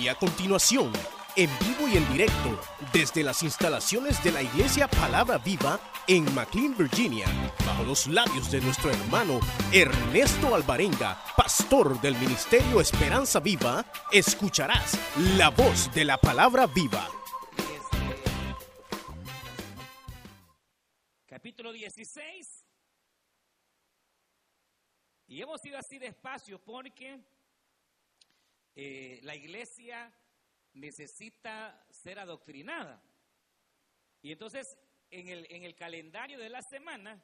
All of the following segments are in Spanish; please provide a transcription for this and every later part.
Y a continuación, en vivo y en directo, desde las instalaciones de la Iglesia Palabra Viva en McLean, Virginia, bajo los labios de nuestro hermano Ernesto Alvarenga, pastor del Ministerio Esperanza Viva, escucharás la voz de la Palabra Viva. Capítulo 16. Y hemos ido así despacio porque eh, la iglesia necesita ser adoctrinada. Y entonces, en el, en el calendario de la semana,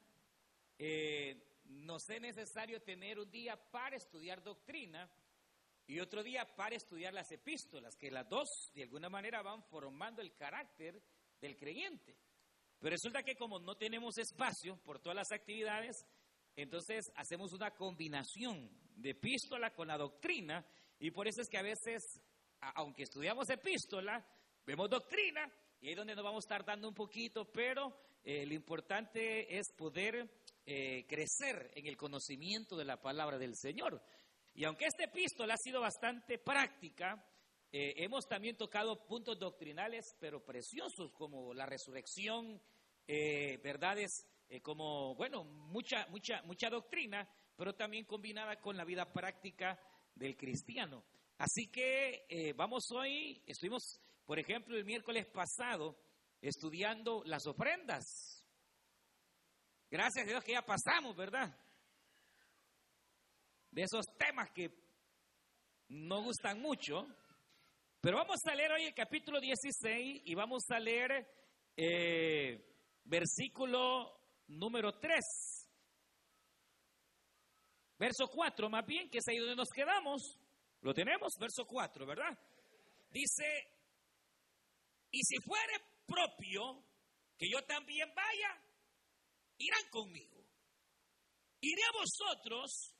eh, nos es necesario tener un día para estudiar doctrina y otro día para estudiar las epístolas, que las dos de alguna manera van formando el carácter del creyente. Pero resulta que como no tenemos espacio por todas las actividades, entonces hacemos una combinación de epístola con la doctrina y por eso es que a veces, aunque estudiamos epístola, vemos doctrina y ahí es donde nos vamos tardando un poquito, pero eh, lo importante es poder eh, crecer en el conocimiento de la palabra del Señor. Y aunque esta epístola ha sido bastante práctica, eh, hemos también tocado puntos doctrinales, pero preciosos, como la resurrección, verdades como, bueno, mucha, mucha, mucha doctrina, pero también combinada con la vida práctica del cristiano. Así que eh, vamos hoy, estuvimos, por ejemplo, el miércoles pasado estudiando las ofrendas. Gracias a Dios que ya pasamos, ¿verdad? De esos temas que no gustan mucho. Pero vamos a leer hoy el capítulo 16 y vamos a leer eh, versículo número 3. Verso 4, más bien, que es ahí donde nos quedamos. Lo tenemos, verso 4, ¿verdad? Dice, y si fuere propio que yo también vaya, irán conmigo. Iré a vosotros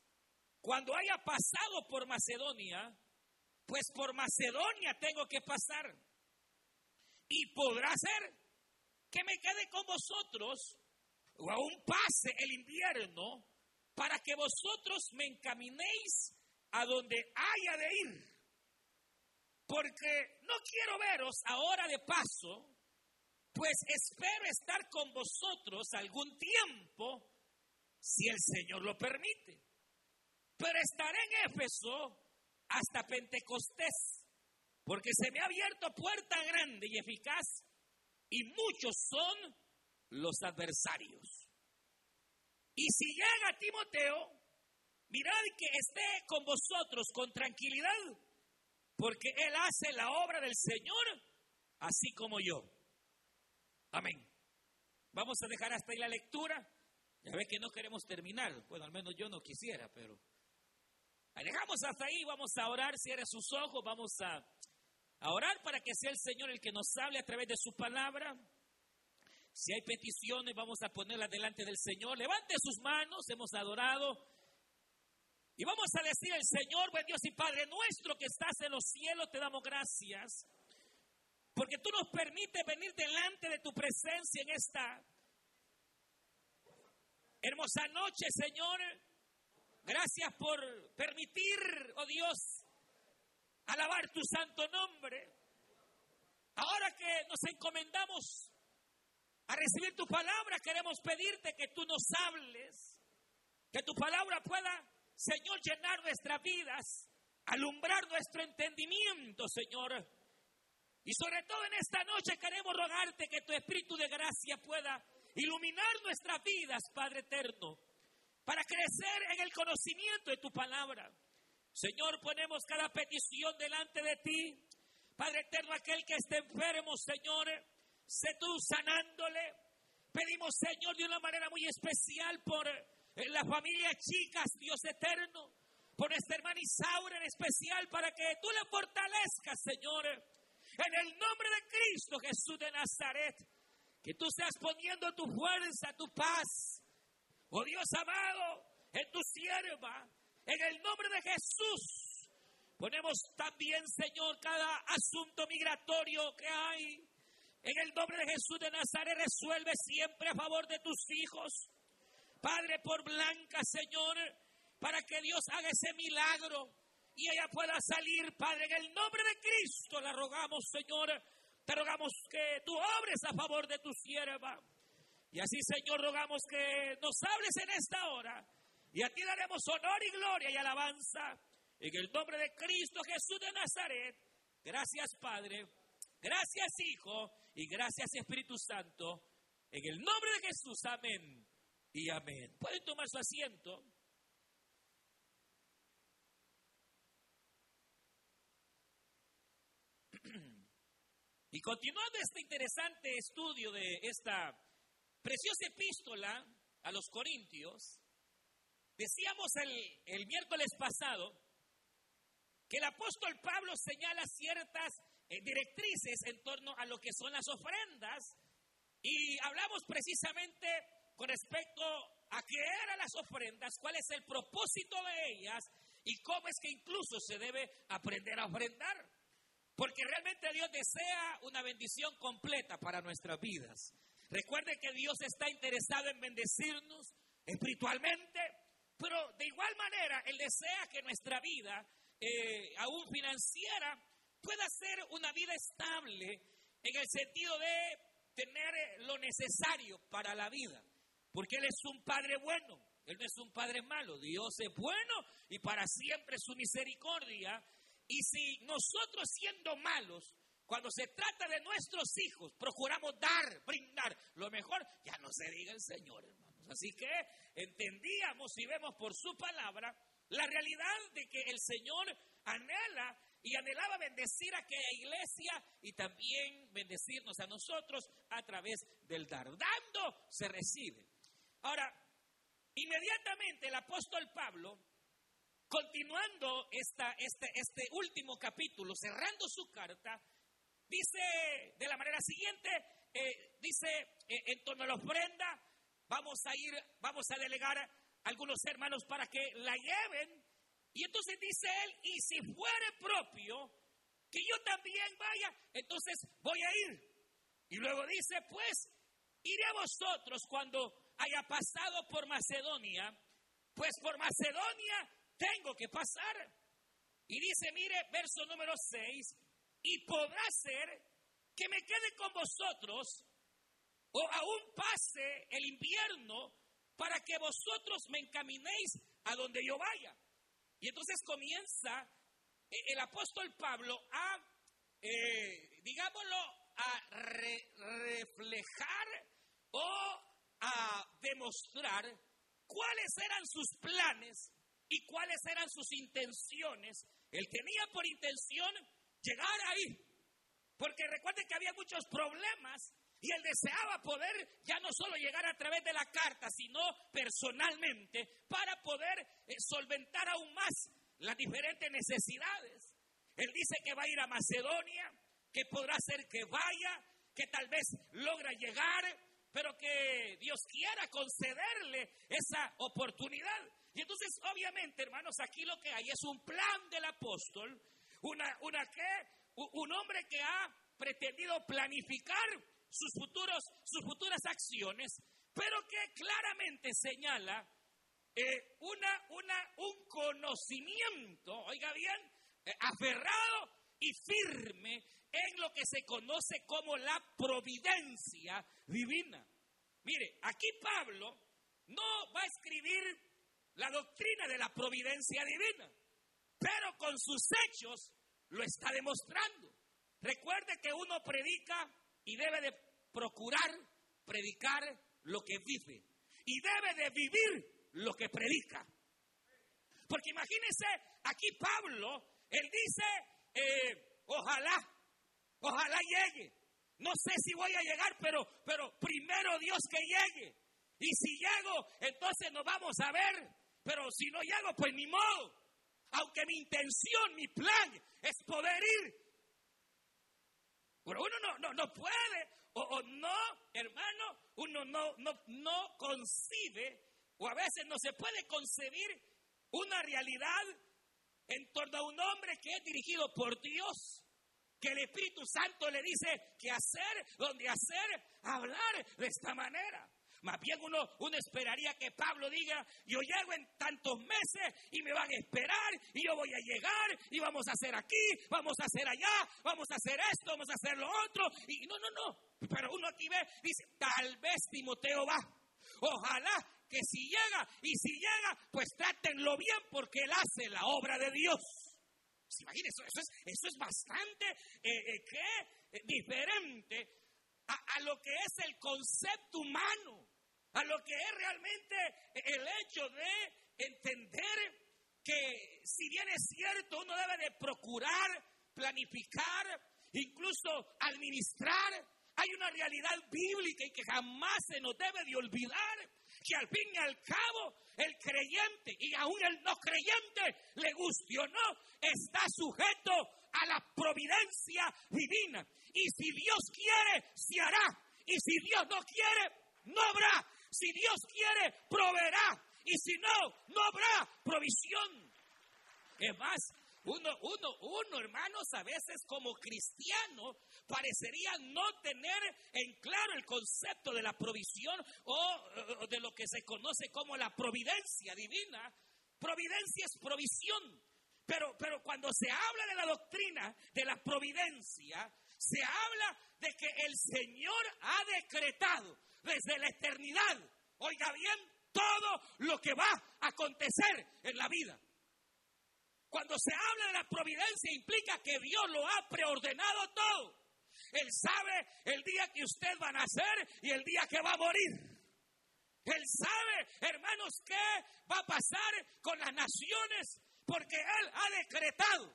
cuando haya pasado por Macedonia, pues por Macedonia tengo que pasar. Y podrá ser que me quede con vosotros o aún pase el invierno para que vosotros me encaminéis a donde haya de ir. Porque no quiero veros ahora de paso, pues espero estar con vosotros algún tiempo, si el Señor lo permite. Pero estaré en Éfeso hasta Pentecostés, porque se me ha abierto puerta grande y eficaz, y muchos son los adversarios. Y si llega Timoteo, mirad que esté con vosotros con tranquilidad, porque él hace la obra del Señor, así como yo. Amén. Vamos a dejar hasta ahí la lectura. Ya ve que no queremos terminar. Bueno, al menos yo no quisiera, pero dejamos hasta ahí. Vamos a orar. Cierre sus ojos. Vamos a, a orar para que sea el Señor el que nos hable a través de su palabra. Si hay peticiones, vamos a ponerlas delante del Señor. Levante sus manos, hemos adorado. Y vamos a decir al Señor, buen Dios y Padre nuestro que estás en los cielos, te damos gracias. Porque tú nos permites venir delante de tu presencia en esta hermosa noche, Señor. Gracias por permitir, oh Dios, alabar tu santo nombre. Ahora que nos encomendamos a recibir tu palabra, queremos pedirte que tú nos hables, que tu palabra pueda, Señor, llenar nuestras vidas, alumbrar nuestro entendimiento, Señor. Y sobre todo en esta noche queremos rogarte que tu Espíritu de gracia pueda iluminar nuestras vidas, Padre eterno, para crecer en el conocimiento de tu palabra. Señor, ponemos cada petición delante de ti. Padre eterno, aquel que esté enfermo, Señor, sé tú sanándole. Pedimos, Señor, de una manera muy especial por eh, la familia Chicas, Dios eterno, por esta hermana Isaura en especial, para que tú le fortalezcas, Señor, en el nombre de Cristo Jesús de Nazaret. Que tú seas poniendo tu fuerza, tu paz. Oh Dios amado, en tu sierva, en el nombre de Jesús. Ponemos también, Señor, cada asunto migratorio que hay en el nombre de Jesús de Nazaret resuelve siempre a favor de tus hijos. Padre, por Blanca, Señor, para que Dios haga ese milagro y ella pueda salir, Padre, en el nombre de Cristo la rogamos, Señor. Te rogamos que tú obres a favor de tu sierva. Y así, Señor, rogamos que nos hables en esta hora. Y a ti daremos honor y gloria y alabanza. En el nombre de Cristo Jesús de Nazaret. Gracias, Padre. Gracias, Hijo. Y gracias, Espíritu Santo. En el nombre de Jesús. Amén. Y amén. Pueden tomar su asiento. Y continuando este interesante estudio de esta preciosa epístola a los Corintios, decíamos el, el miércoles pasado que el apóstol Pablo señala ciertas directrices en torno a lo que son las ofrendas y hablamos precisamente con respecto a qué eran las ofrendas, cuál es el propósito de ellas y cómo es que incluso se debe aprender a ofrendar. Porque realmente Dios desea una bendición completa para nuestras vidas. Recuerde que Dios está interesado en bendecirnos espiritualmente, pero de igual manera Él desea que nuestra vida, eh, aún financiera, pueda ser una vida estable en el sentido de tener lo necesario para la vida. Porque Él es un Padre bueno, Él no es un Padre malo. Dios es bueno y para siempre su misericordia y si nosotros siendo malos, cuando se trata de nuestros hijos, procuramos dar, brindar lo mejor, ya no se diga el Señor, hermanos. Así que entendíamos y vemos por su palabra la realidad de que el Señor anhela y anhelaba bendecir a aquella iglesia y también bendecirnos a nosotros a través del dar. Dando se recibe. Ahora, inmediatamente el apóstol Pablo Continuando esta, este, este último capítulo, cerrando su carta, dice de la manera siguiente, eh, dice eh, en torno a la ofrenda, vamos a ir, vamos a delegar a algunos hermanos para que la lleven. Y entonces dice él, y si fuere propio, que yo también vaya, entonces voy a ir. Y luego dice, pues, iré a vosotros cuando haya pasado por Macedonia, pues por Macedonia tengo que pasar. Y dice, mire, verso número 6, y podrá ser que me quede con vosotros o aún pase el invierno para que vosotros me encaminéis a donde yo vaya. Y entonces comienza eh, el apóstol Pablo a, eh, digámoslo, a reflejar o a demostrar cuáles eran sus planes y cuáles eran sus intenciones. Él tenía por intención llegar ahí, porque recuerden que había muchos problemas y él deseaba poder ya no solo llegar a través de la carta, sino personalmente para poder eh, solventar aún más las diferentes necesidades. Él dice que va a ir a Macedonia, que podrá ser que vaya, que tal vez logra llegar, pero que Dios quiera concederle esa oportunidad. Y entonces, obviamente, hermanos, aquí lo que hay es un plan del apóstol, una, una que, un hombre que ha pretendido planificar sus, futuros, sus futuras acciones, pero que claramente señala eh, una, una, un conocimiento, oiga bien, eh, aferrado y firme en lo que se conoce como la providencia divina. Mire, aquí Pablo no va a escribir la doctrina de la providencia divina, pero con sus hechos lo está demostrando. Recuerde que uno predica y debe de procurar predicar lo que vive y debe de vivir lo que predica. Porque imagínense, aquí Pablo, él dice, eh, ojalá, ojalá llegue. No sé si voy a llegar, pero, pero primero Dios que llegue. Y si llego, entonces nos vamos a ver. Pero si no llego, pues ni modo. Aunque mi intención, mi plan es poder ir. Pero uno no, no, no puede o, no, hermano, uno no, no, no concibe o a veces no se puede concebir una realidad en torno a un hombre que es dirigido por Dios. Que el Espíritu Santo le dice que hacer, donde hacer, hablar de esta manera. Más bien uno, uno esperaría que Pablo diga, yo llego en tantos meses y me van a esperar y yo voy a llegar y vamos a hacer aquí, vamos a hacer allá, vamos a hacer esto, vamos a hacer lo otro. Y no, no, no. Pero uno aquí ve, dice, tal vez Timoteo va. Ojalá que si llega y si llega, pues trátenlo bien porque él hace la obra de Dios. Imagínense, eso, es, eso es bastante eh, eh, eh, diferente a, lo que es el concepto humano, a lo que es realmente el hecho de entender que si bien es cierto, uno debe de procurar, planificar, incluso administrar, hay una realidad bíblica y que jamás se nos debe de olvidar que al fin y al cabo el creyente y aún el no creyente, le guste o no, está sujeto a la providencia divina. Y si Dios quiere, se hará. Y si Dios no quiere, no habrá. Si Dios quiere, proveerá. Y si no, no habrá provisión. Es más, uno, uno, uno, hermanos, a veces como cristiano parecería no tener en claro el concepto de la provisión o, de lo que se conoce como la providencia divina. Providencia es provisión. Pero, pero cuando se habla de la doctrina de la providencia, se habla de que el Señor ha decretado desde la eternidad, oiga bien, todo lo que va a acontecer en la vida. Cuando se habla de la providencia implica que Dios lo ha preordenado todo. Él sabe el día que usted va a nacer y el día que va a morir. Él sabe, hermanos, qué va a pasar con las naciones porque Él ha decretado.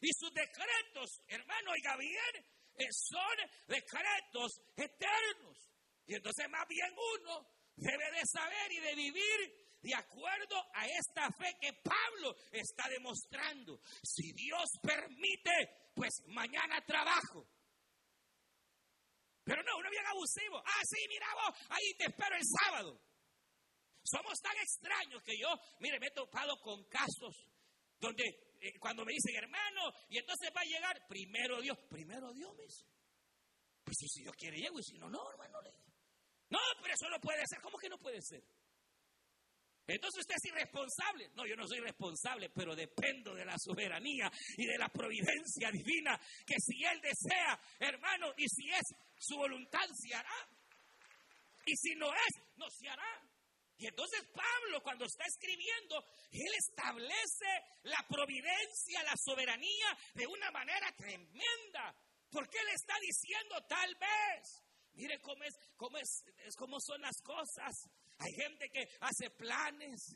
Y sus decretos, hermano, oiga bien, eh, son decretos eternos. Y entonces más bien uno debe de saber y de vivir de acuerdo a esta fe que Pablo está demostrando. Si Dios permite, pues mañana trabajo. Pero no, uno bien abusivo. Ah, sí, mira vos, ahí te espero el sábado. Somos tan extraños que yo, mire, me he topado con casos donde eh, cuando me dicen hermano, y entonces va a llegar, primero Dios, primero Dios me dice. Pues si Dios quiere llego, y si no, no, hermano, le No, pero eso no puede ser. ¿Cómo que no puede ser? Entonces usted es irresponsable. No, yo no soy responsable, pero dependo de la soberanía y de la providencia divina, que si Él desea, hermano, y si es su voluntad, se hará. Y si no es, no se hará. Y entonces Pablo, cuando está escribiendo, él establece la providencia, la soberanía de una manera tremenda. Porque él está diciendo tal vez. Mire cómo es, cómo es, cómo son las cosas. Hay gente que hace planes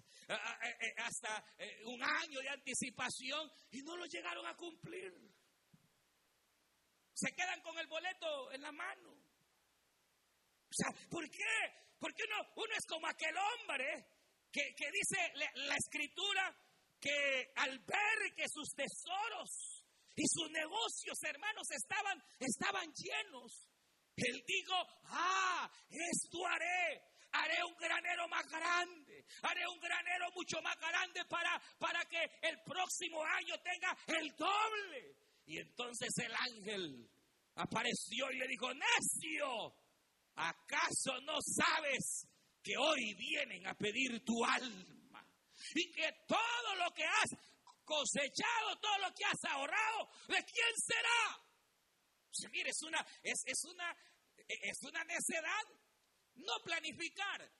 hasta eh, un año de anticipación y no lo llegaron a cumplir. Se quedan con el boleto en la mano. O sea, ¿por qué? Porque uno, uno es como aquel hombre que, dice la, escritura que al ver que sus tesoros y sus negocios, hermanos, estaban, estaban llenos, él dijo, ah, esto haré haré un granero más grande, haré un granero mucho más grande para, para que el próximo año tenga el doble. Y entonces el ángel apareció y le dijo, necio, ¿acaso no sabes que hoy vienen a pedir tu alma? Y que todo lo que has cosechado, todo lo que has ahorrado, ¿de quién será? Mire, es una, es, es una, es una necedad no planificar.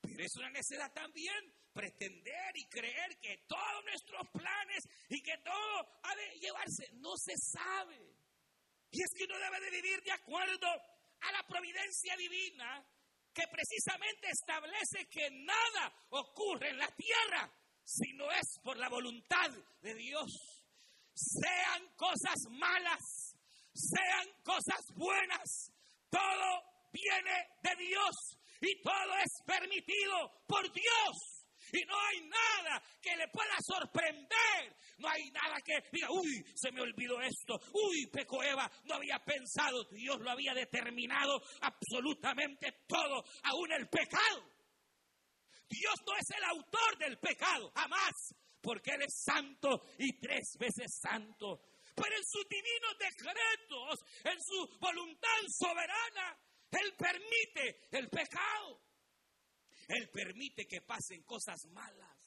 Pero es una necesidad también pretender y creer que todos nuestros planes y que todo ha de llevarse. No se sabe. Y es que uno debe de vivir de acuerdo a la providencia divina que precisamente establece que nada ocurre en la tierra si no es por la voluntad de Dios. Sean cosas malas, sean cosas buenas, todo viene de Dios y todo es permitido por Dios. Y no hay nada que le pueda sorprender. No hay nada que diga, uy, se me olvidó esto. Uy, pecó Eva, no había pensado. Dios lo había determinado absolutamente todo, aún el pecado. Dios no es el autor del pecado, jamás, porque Él es santo y tres veces santo. Pero en sus divinos decretos, en su voluntad soberana, él permite el pecado. Él permite que pasen cosas malas.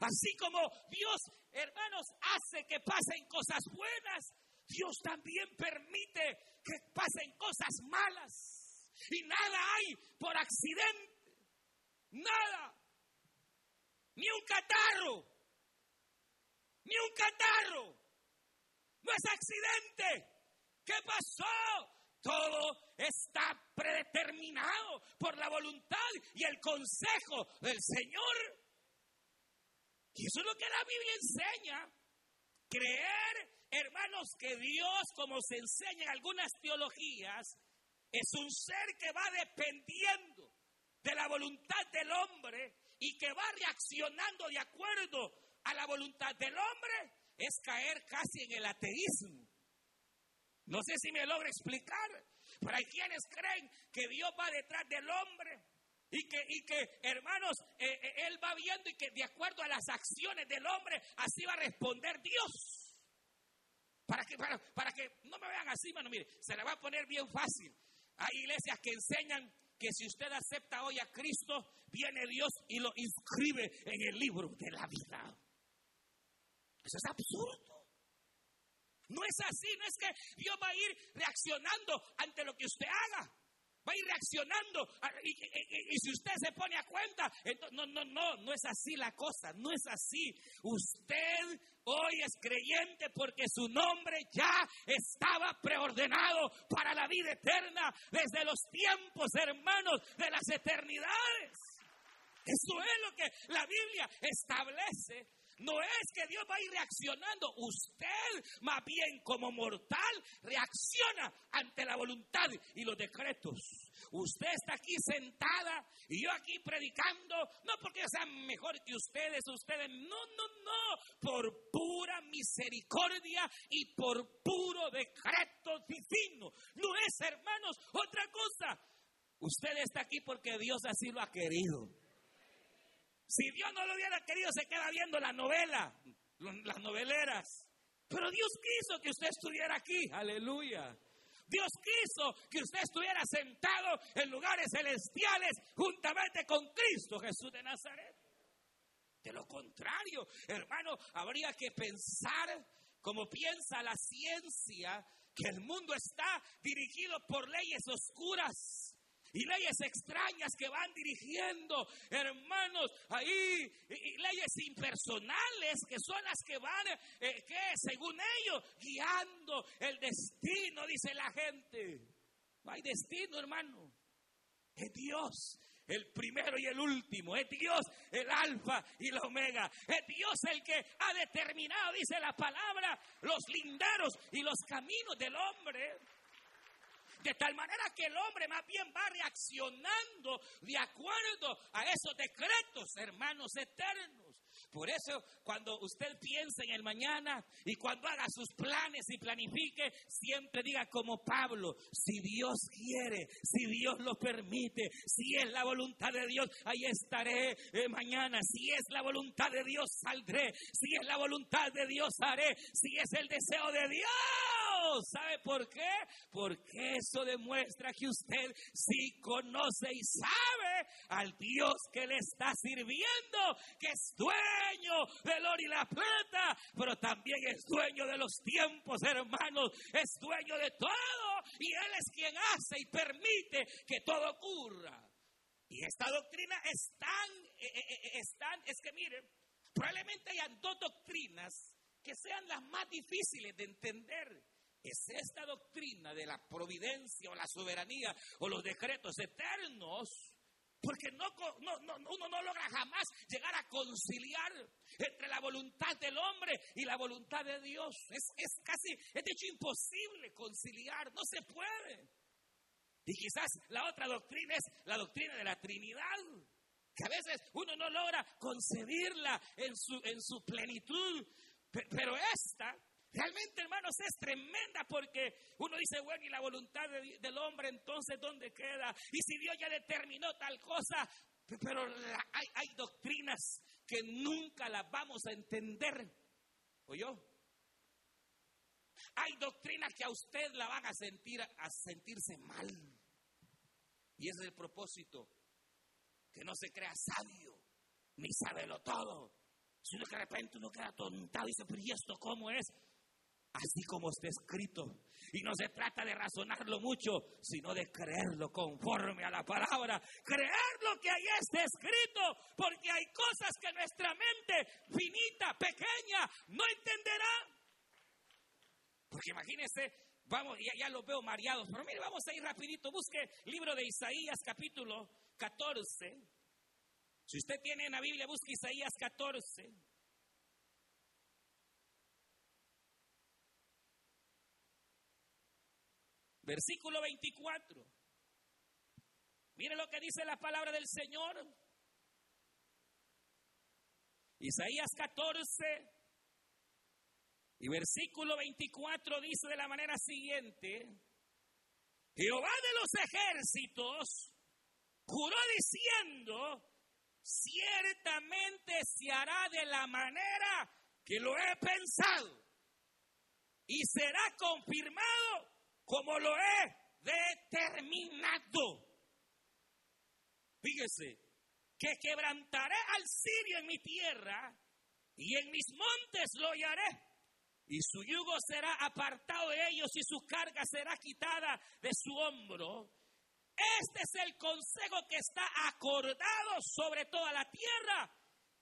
Así como Dios, hermanos, hace que pasen cosas buenas, Dios también permite que pasen cosas malas. Y nada hay por accidente. Nada. Ni un catarro. Ni un catarro. No es accidente. ¿Qué pasó? Todo está predeterminado por la voluntad y el consejo del Señor. Y eso es lo que la Biblia enseña. Creer, hermanos, que Dios, como se enseña en algunas teologías, es un ser que va dependiendo de la voluntad del hombre y que va reaccionando de acuerdo a la voluntad del hombre, es caer casi en el ateísmo. No sé si me logro explicar, pero hay quienes creen que Dios va detrás del hombre y que, y que hermanos, eh, eh, Él va viendo y que de acuerdo a las acciones del hombre, así va a responder Dios. Para que, para, para que no me vean así, mano, mire, se la va a poner bien fácil. Hay iglesias que enseñan que si usted acepta hoy a Cristo, viene Dios y lo inscribe en el libro de la vida. Eso es absurdo. No es así, no es que Dios va a ir reaccionando ante lo que usted haga va a ir reaccionando. Y, si usted se pone a cuenta, entonces, no, no, no, no es así la cosa, no es así. Usted hoy es creyente porque su nombre ya estaba preordenado para la vida eterna desde los tiempos, hermanos, de las eternidades. Eso es lo que la Biblia establece no es que Dios va a ir reaccionando. Usted, más bien como mortal, reacciona ante la voluntad y los decretos. Usted está aquí sentada y yo aquí predicando, no porque sea mejor que ustedes, ustedes, no, no, no, por pura misericordia y por puro decreto divino. No es, hermanos, otra cosa. Usted está aquí porque Dios así lo ha querido. Si Dios no lo hubiera querido, se queda viendo la novela, las noveleras. Pero Dios quiso que usted estuviera aquí, aleluya. Dios quiso que usted estuviera sentado en lugares celestiales juntamente con Cristo Jesús de Nazaret. De lo contrario, hermano, habría que pensar como piensa la ciencia, que el mundo está dirigido por leyes oscuras y leyes extrañas que van dirigiendo, hermanos, ahí, leyes impersonales que son las que van, eh, que según ellos, guiando el destino, dice la gente. No hay destino, hermano. Es Dios el primero y el último. Es Dios el alfa y la omega. Es Dios el que ha determinado, dice la palabra, los linderos y los caminos del hombre. De tal manera que el hombre más bien va reaccionando de acuerdo a esos decretos, hermanos eternos. Por eso, cuando usted piense en el mañana y cuando haga sus planes y planifique, siempre diga como Pablo, si Dios quiere, si Dios lo permite, si es la voluntad de Dios, ahí estaré eh, mañana. Si es la voluntad de Dios, saldré. Si es la voluntad de Dios, haré. Si es el deseo de Dios ¿Sabe por qué? Porque eso demuestra que usted sí conoce y sabe al Dios que le está sirviendo, que es dueño del oro y la plata, pero también es dueño de los tiempos, hermanos, es dueño de todo y Él es quien hace y permite que todo ocurra. Y esta doctrina es tan, eh, eh, eh, es, tan, es que miren, probablemente hayan dos doctrinas que sean las más difíciles de entender es esta doctrina de la providencia o la soberanía o los decretos eternos, porque no, uno no logra jamás llegar a conciliar entre la voluntad del hombre y la voluntad de Dios. Es, es casi, de hecho imposible conciliar, no se puede. Y quizás la otra doctrina es la doctrina de la Trinidad, que a veces uno no logra concebirla en su, en su plenitud, pero esta Realmente, hermanos, es tremenda porque uno dice, bueno, y la voluntad del hombre entonces, ¿dónde queda? Y si Dios ya determinó tal cosa, pero hay, hay, doctrinas que nunca las vamos a entender. ¿Oyó? Hay doctrinas que a usted la van a sentir, a sentirse mal. Y ese es el propósito. Que no se crea sabio, ni sabelo todo. Sino que de repente uno queda tontado y dice, pero ¿y esto cómo es? Así como está escrito. Y no se trata de razonarlo mucho, sino de creerlo conforme a la palabra. Creer lo que ahí está escrito, porque hay cosas que nuestra mente finita, pequeña, no entenderá. Porque imagínense, vamos, ya, ya los veo mareados, pero mire, vamos a ir rapidito, busque libro de Isaías capítulo 14. Si usted tiene en la Biblia, busque Isaías 14. Versículo 24. Mire lo que dice la palabra del Señor. Isaías 14, y versículo 24 dice de la manera siguiente, Jehová de los ejércitos juró diciendo, ciertamente se hará de la manera que lo he pensado y será confirmado como lo he determinado. Fíjese, que quebrantaré al sirio en mi tierra y en mis montes lo hallaré y su yugo será apartado de ellos y su carga será quitada de su hombro. Este es el consejo que está acordado sobre toda la tierra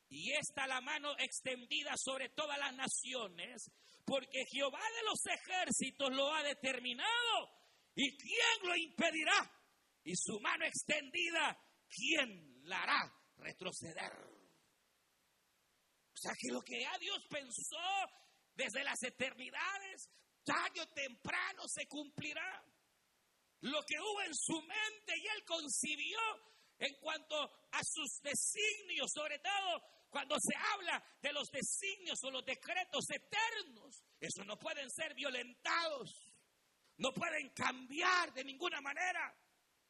y está la mano extendida sobre todas las naciones, porque Jehová de los ejércitos lo ha determinado. ¿Y quién lo impedirá? Y su mano extendida, ¿quién la hará retroceder? O sea que lo que ya Dios pensó desde las eternidades, tarde o temprano se cumplirá. Lo que hubo en su mente y él concibió en cuanto a sus designios, sobre todo cuando se habla de los designios o los decretos eternos, eso no pueden ser violentados, no pueden cambiar de ninguna manera.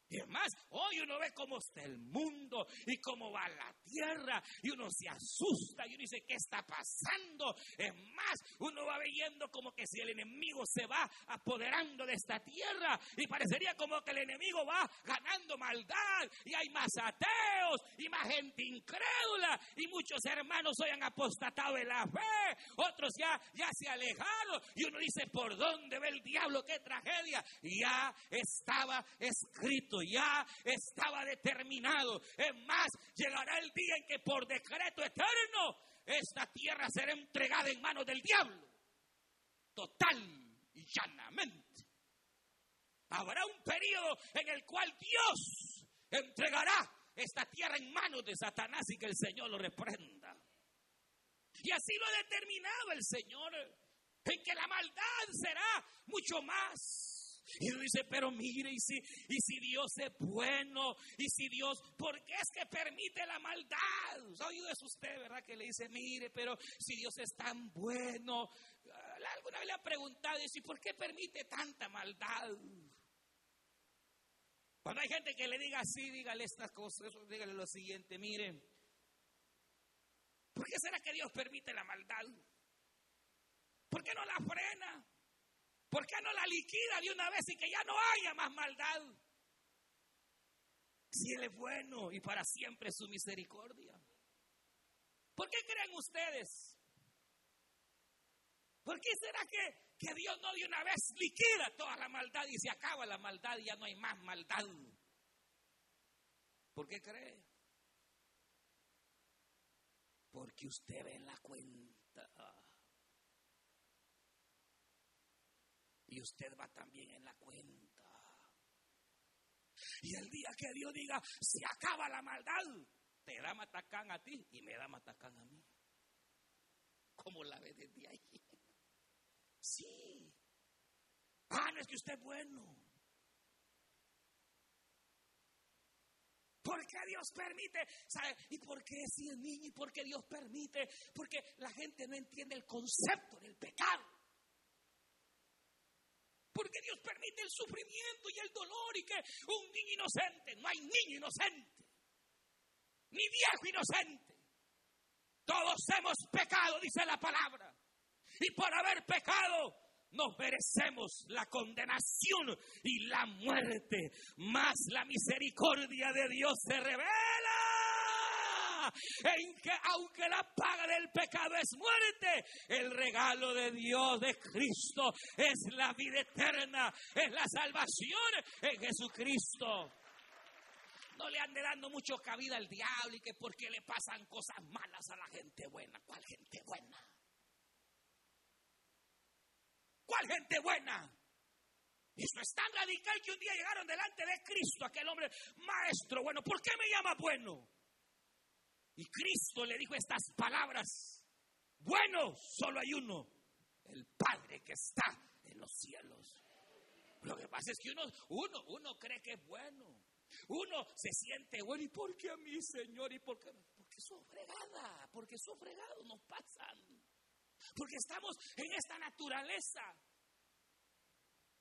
Y además, hoy uno ve cómo está el mundo y cómo va la tierra y uno se asusta y uno dice, ¿qué está pasando? Es más, uno va viendo como que si el enemigo se va apoderando de esta tierra y parecería como que el enemigo va ganando maldad y hay más ateos y más gente incrédula y muchos hermanos hoy han apostatado de la fe, otros ya, ya se alejaron y uno dice, ¿por dónde ve el diablo? ¡Qué tragedia! Ya estaba escrito ya estaba determinado. Es más, llegará el día en que por decreto eterno esta tierra será entregada en manos del diablo. Total y llanamente. Habrá un periodo en el cual Dios entregará esta tierra en manos de Satanás y que el Señor lo reprenda. Y así lo ha determinado el Señor, en que la maldad será mucho más y dice, pero mire, y si, y si Dios es bueno, y si Dios, ¿por qué es que permite la maldad? ¿Ha oído eso usted, verdad? Que le dice, mire, pero si Dios es tan bueno. Ah, alguna vez le ha preguntado, y ¿por qué permite tanta maldad? Cuando hay gente que le diga así, dígale estas cosas, dígale lo siguiente, mire, ¿por qué será que Dios permite la maldad? ¿Por qué no la frena? ¿Por qué no la liquida de una vez y que ya no haya más maldad? Si Él es bueno y para siempre su misericordia. ¿Por qué creen ustedes? ¿Por qué será que, que Dios no de una vez liquida toda la maldad y se acaba la maldad y ya no hay más maldad? ¿Por qué cree? Porque usted ve la cuenta. Y usted va también en la cuenta. Y el día que Dios diga, se acaba la maldad, te da matacán a ti y me da matacán a mí. ¿Cómo la ve desde ahí? Sí. Ah, no es que usted es bueno. ¿Por qué Dios permite? ¿Sabe? ¿Y por qué si es niño? ¿Y por qué Dios permite? Porque la gente no entiende el concepto del pecado. Porque Dios permite el sufrimiento y el dolor y que un niño inocente, no hay niño inocente, ni viejo inocente. Todos hemos pecado, dice la palabra. Y por haber pecado, nos merecemos la condenación y la muerte, mas la misericordia de Dios se revela en que aunque la paga del pecado es muerte, el regalo de Dios de Cristo es la vida eterna, es la salvación en Jesucristo. No le ande dando mucho cabida al diablo y que porque le pasan cosas malas a la gente buena. ¿Cuál gente buena? ¿Cuál gente buena? Eso es tan radical que un día llegaron delante de Cristo, aquel hombre maestro bueno. ¿Por qué me llama bueno? Y Cristo le dijo estas palabras. Bueno, solo hay uno, el Padre que está en los cielos. Lo que pasa es que uno, uno, uno cree que es bueno. Uno se siente bueno. ¿Y por qué a mí, Señor? ¿Y por qué? Porque soy fregada. Porque soy fregado nos pasan. Porque estamos en esta naturaleza.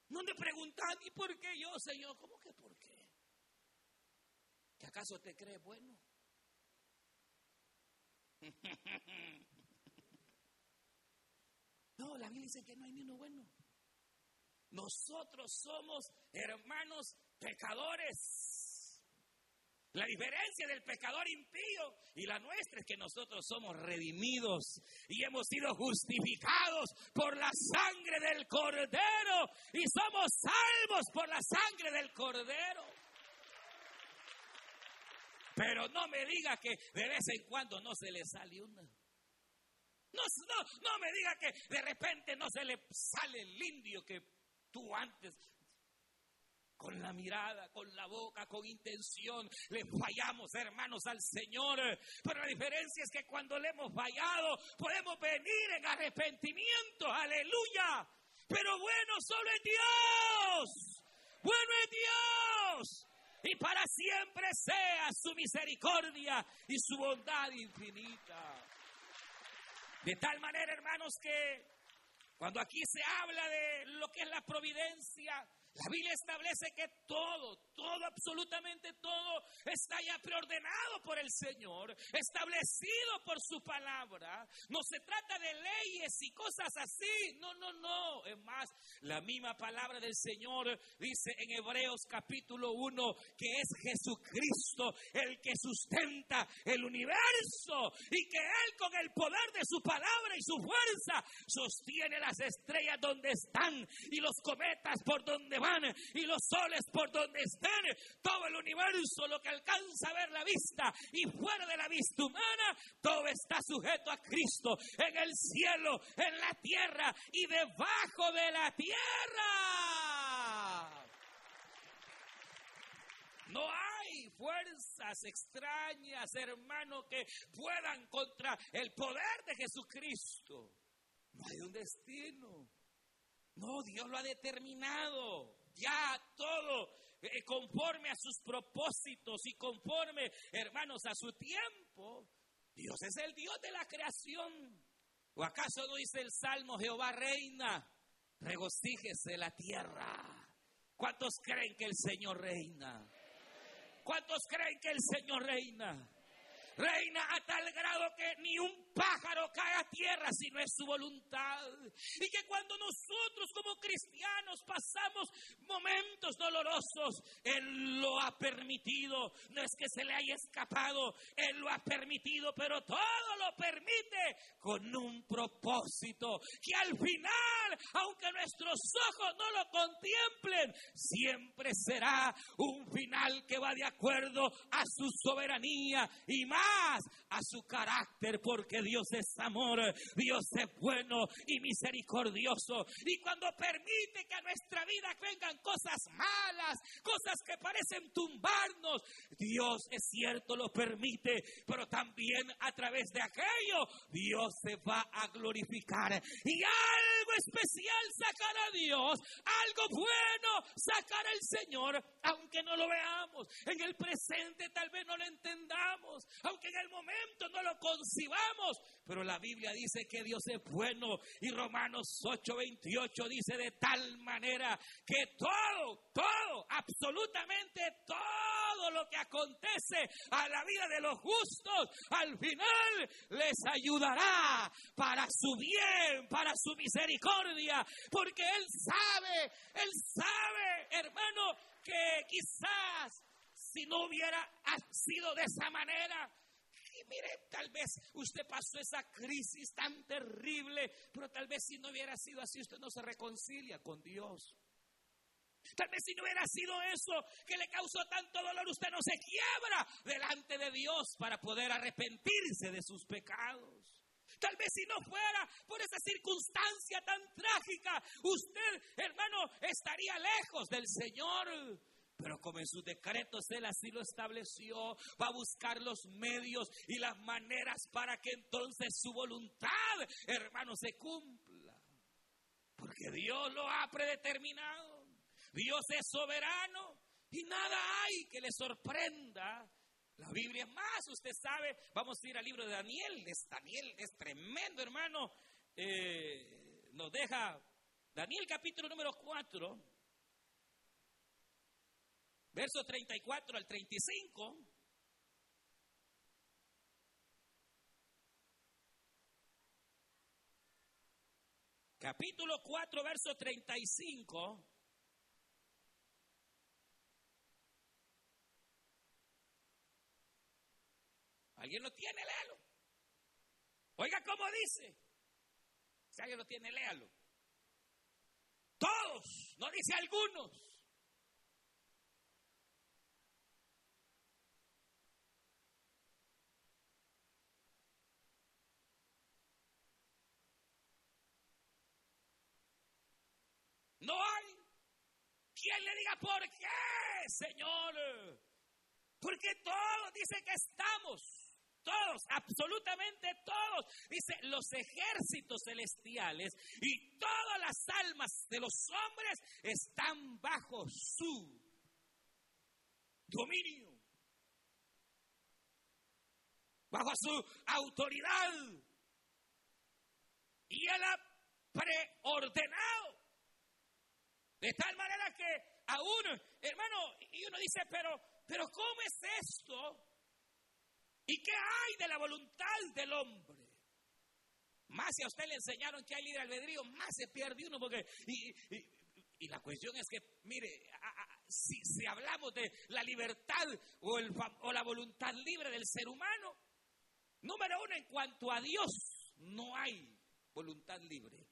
No me preguntan, ¿y por qué yo, Señor? ¿Cómo que por qué? ¿Que acaso te crees bueno? No, la Biblia dice que no hay ni uno bueno. Nosotros somos hermanos pecadores. La diferencia del pecador impío y la nuestra es que nosotros somos redimidos y hemos sido justificados por la sangre del cordero y somos salvos por la sangre del cordero. Pero no me diga que de vez en cuando no se le sale una. No, no, no me diga que de repente no se le sale el indio que tú antes con la mirada, con la boca, con intención. Le fallamos, hermanos, al Señor. Pero la diferencia es que cuando le hemos fallado, podemos venir en arrepentimiento. Aleluya. Pero bueno, solo es Dios. Bueno es Dios. Y para siempre sea su misericordia y su bondad infinita. De tal manera, hermanos, que cuando aquí se habla de lo que es la providencia, la Biblia establece que todo, todo, absolutamente todo está ya preordenado por el Señor, establecido por su palabra. No se trata de leyes y cosas así. No, no, no. Es más, la misma palabra del Señor dice en Hebreos capítulo 1 que es Jesucristo el que sustenta el universo y que Él con el poder de su palabra y su fuerza sostiene las estrellas donde están y los cometas por donde van y los soles por donde estén, todo el universo, lo que alcanza a ver la vista y fuera de la vista humana, todo está sujeto a Cristo en el cielo, en la tierra y debajo de la tierra. No hay fuerzas extrañas, hermano, que puedan contra el poder de Jesucristo. No hay un destino. No, Dios lo ha determinado. Ya todo eh, conforme a sus propósitos y conforme, hermanos, a su tiempo. Dios es el Dios de la creación. ¿O acaso no dice el Salmo, Jehová reina, regocíjese la tierra? ¿Cuántos creen que el Señor reina? ¿Cuántos creen que el Señor reina? Reina a tal grado que ni un pájaro cae a tierra si no es su voluntad. Y que cuando nosotros como cristianos pasamos momentos dolorosos, Él lo ha permitido. No es que se le haya escapado, Él lo ha permitido, pero todo lo permite con un propósito. Que al final, aunque nuestros ojos no lo contemplen, siempre será un final que va de acuerdo a su soberanía y más a su carácter, porque Dios es amor, Dios es bueno y misericordioso. Y cuando permite que a nuestra vida vengan cosas malas, cosas que parecen tumbarnos, Dios es cierto, lo permite, pero también a través de aquello Dios se va a glorificar. Y algo especial sacará Dios, algo bueno sacará el Señor, aunque no lo veamos. En el presente tal vez no lo entendamos, aunque en el momento no lo concibamos, pero la Biblia dice que Dios es bueno. Y Romanos 8:28 dice de tal manera que todo, todo, absolutamente todo lo que acontece a la vida de los justos, al final les ayudará para su bien, para su misericordia, porque Él sabe, Él sabe, hermano, que quizás si no hubiera sido de esa manera, mire, tal vez usted pasó esa crisis tan terrible, pero tal vez si no hubiera sido así, usted no se reconcilia con Dios. Tal vez si no hubiera sido eso que le causó tanto dolor, usted no se quiebra delante de Dios para poder arrepentirse de sus pecados. Tal vez si no fuera por esa circunstancia tan trágica, usted, hermano, estaría lejos del Señor. Pero como en sus decretos Él así lo estableció, va a buscar los medios y las maneras para que entonces su voluntad, hermano, se cumpla. Porque Dios lo ha predeterminado. Dios es soberano y nada hay que le sorprenda. La Biblia es más, usted sabe, vamos a ir al libro de Daniel. Es, Daniel es tremendo, hermano. Eh, nos deja Daniel capítulo número 4 verso 34 al 35. Capítulo 4, verso 35. ¿Alguien lo tiene? Léalo. Oiga cómo dice. Si alguien lo tiene, léalo. Todos, no dice algunos. No hay quien le diga por qué, Señor. Porque todos dicen que estamos. Todos, absolutamente todos. Dice los ejércitos celestiales y todas las almas de los hombres están bajo su dominio. Bajo su autoridad. Y él ha preordenado de tal manera que aún, hermano, y uno dice, pero, pero ¿cómo es esto? ¿Y qué hay de la voluntad del hombre? Más si a usted le enseñaron que hay libre albedrío, más se pierde uno, porque... Y, la cuestión es que, mire, si, si, hablamos de la libertad o, el, o la voluntad libre del ser humano, número uno, en cuanto a Dios, no hay voluntad libre.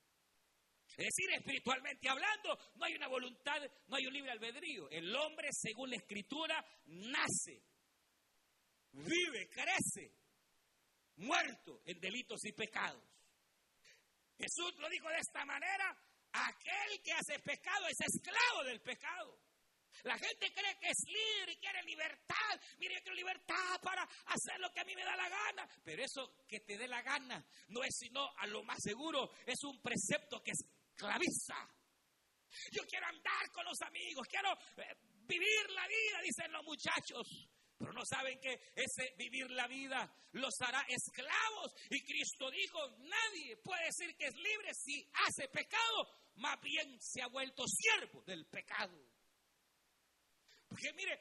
Es decir, espiritualmente hablando, no hay una voluntad, no hay un libre albedrío. El hombre, según la escritura, nace, vive, crece, muerto en delitos y pecados. Jesús lo dijo de esta manera, aquel que hace pecado es esclavo del pecado. La gente cree que es libre y quiere libertad. Mire, yo quiero libertad para hacer lo que a mí me da la gana. Pero eso que te dé la gana no es sino a lo más seguro, es un precepto que es esclaviza. Yo quiero andar con los amigos, quiero eh, vivir la vida, dicen los muchachos. Pero no saben que ese vivir la vida los hará esclavos. Y Cristo dijo, nadie puede decir que es libre si hace pecado, más bien se ha vuelto siervo del pecado. Porque mire,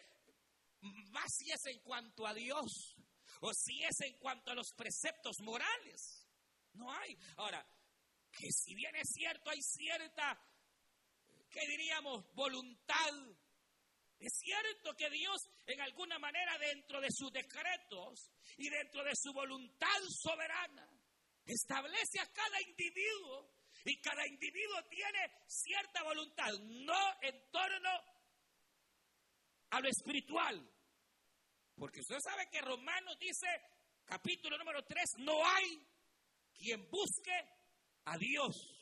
más si es en cuanto a Dios o si es en cuanto a los preceptos morales. No hay. Ahora, que si bien es cierto, hay cierta, ¿qué diríamos?, voluntad. Es cierto que Dios, en alguna manera, dentro de sus decretos y dentro de su voluntad soberana, establece a cada individuo y cada individuo tiene cierta voluntad, no en torno a lo espiritual. Porque usted sabe que Romanos dice, capítulo número 3, no hay quien busque a Dios.